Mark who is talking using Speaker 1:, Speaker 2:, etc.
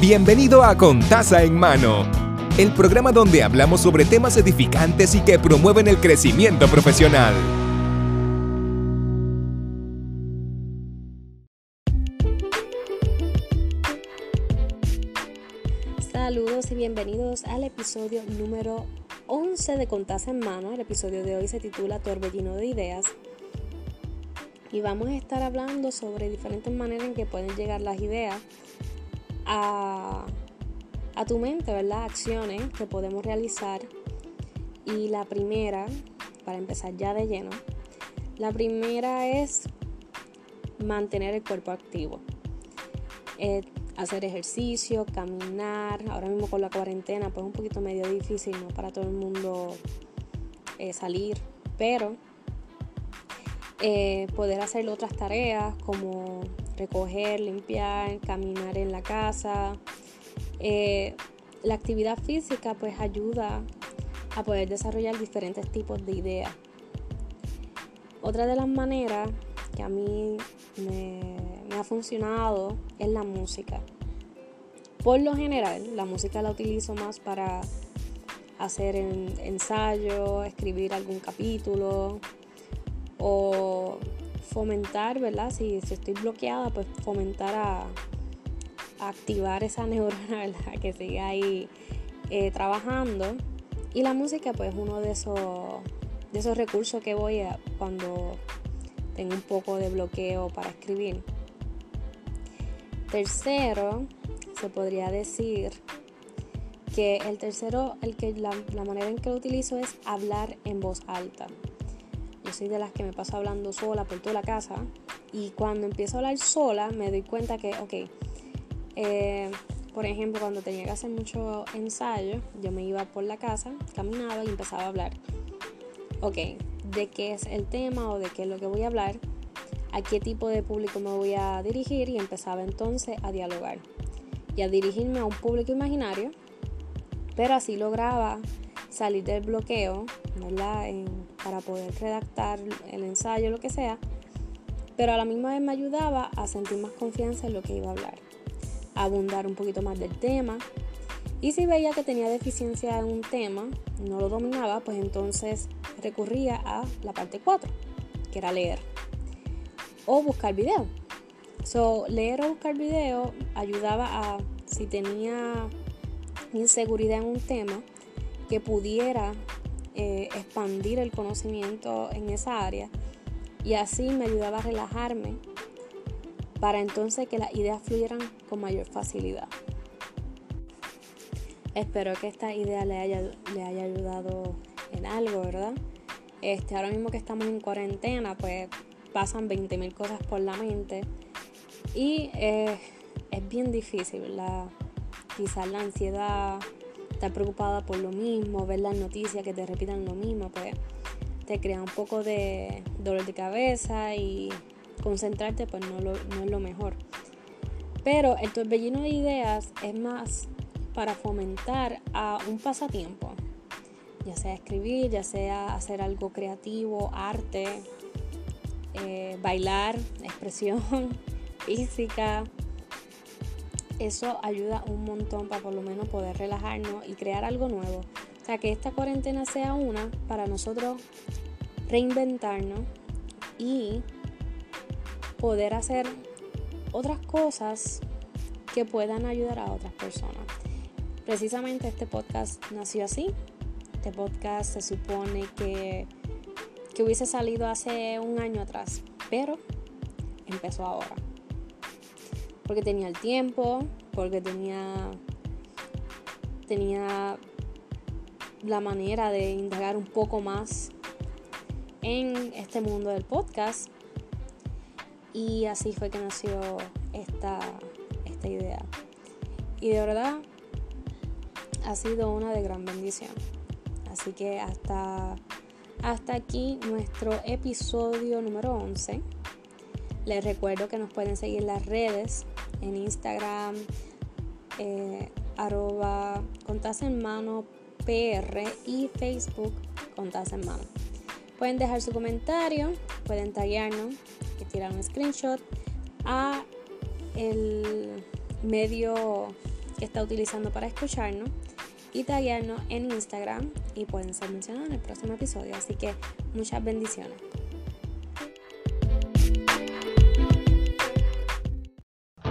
Speaker 1: Bienvenido a Contaza en Mano, el programa donde hablamos sobre temas edificantes y que promueven el crecimiento profesional.
Speaker 2: Saludos y bienvenidos al episodio número 11 de Contaza en Mano. El episodio de hoy se titula Torbellino de Ideas. Y vamos a estar hablando sobre diferentes maneras en que pueden llegar las ideas a, tu mente, ¿verdad? Acciones que podemos realizar. Y la primera, para empezar ya de lleno, la primera es mantener el cuerpo activo. Eh, hacer ejercicio, caminar. Ahora mismo con la cuarentena, pues es un poquito medio difícil, ¿no? Para todo el mundo eh, salir. Pero eh, poder hacer otras tareas como recoger, limpiar, caminar en la casa. Eh, la actividad física pues ayuda a poder desarrollar diferentes tipos de ideas. Otra de las maneras que a mí me, ha funcionado es la música. Por lo general, la música la utilizo más para hacer ensayo, escribir algún capítulo o fomentar, ¿verdad? Si, estoy bloqueada, pues fomentar a, activar esa neurona, ¿verdad? Que siga ahí eh, trabajando. Y la música, pues, uno de esos, de esos recursos que voy a cuando tengo un poco de bloqueo para escribir. Tercero, se podría decir que el tercero, el que, la, la manera en que lo utilizo es hablar en voz alta. Soy de las que me paso hablando sola por toda la casa. Y cuando empiezo a hablar sola me doy cuenta que, ok, eh, por ejemplo, cuando tenía que hacer mucho ensayo, yo me iba por la casa, caminaba y empezaba a hablar. Ok, de qué es el tema o de qué es lo que voy a hablar, a qué tipo de público me voy a dirigir y empezaba entonces a dialogar y a dirigirme a un público imaginario, pero así lograba salir del bloqueo, ¿verdad? para poder redactar el ensayo, lo que sea, pero a la misma vez me ayudaba a sentir más confianza en lo que iba a hablar, a abundar un poquito más del tema. Y si veía que tenía deficiencia en un tema, no lo dominaba, pues entonces recurría a la parte 4, que era leer o buscar video. So, leer o buscar video ayudaba a, si tenía inseguridad en un tema, que pudiera eh, expandir el conocimiento en esa área y así me ayudaba a relajarme para entonces que las ideas fluyeran con mayor facilidad. Espero que esta idea le haya, le haya ayudado en algo, ¿verdad? Este, ahora mismo que estamos en cuarentena, pues pasan 20.000 cosas por la mente y eh, es bien difícil, la Quizás la ansiedad, estar preocupada por lo mismo, ver las noticias que te repitan lo mismo, pues te crea un poco de dolor de cabeza y concentrarte pues no, no es lo mejor. Pero el torbellino de ideas es más para fomentar a un pasatiempo, ya sea escribir, ya sea hacer algo creativo, arte, eh, bailar, expresión física, eso ayuda un montón para por lo menos poder relajarnos y crear algo nuevo. O sea, que esta cuarentena sea una para nosotros reinventarnos y poder hacer otras cosas que puedan ayudar a otras personas. Precisamente este podcast nació así. Este podcast se supone que, que hubiese salido hace un año atrás, pero empezó ahora porque tenía el tiempo, porque tenía, tenía la manera de indagar un poco más en este mundo del podcast. Y así fue que nació esta, esta idea. Y de verdad ha sido una de gran bendición. Así que hasta, hasta aquí nuestro episodio número 11. Les recuerdo que nos pueden seguir las redes en Instagram, eh, arroba contas en mano PR y Facebook contas en mano. Pueden dejar su comentario, pueden taggearnos y tirar un screenshot a el medio que está utilizando para escucharnos y taguearnos en Instagram y pueden ser mencionados en el próximo episodio. Así que muchas bendiciones.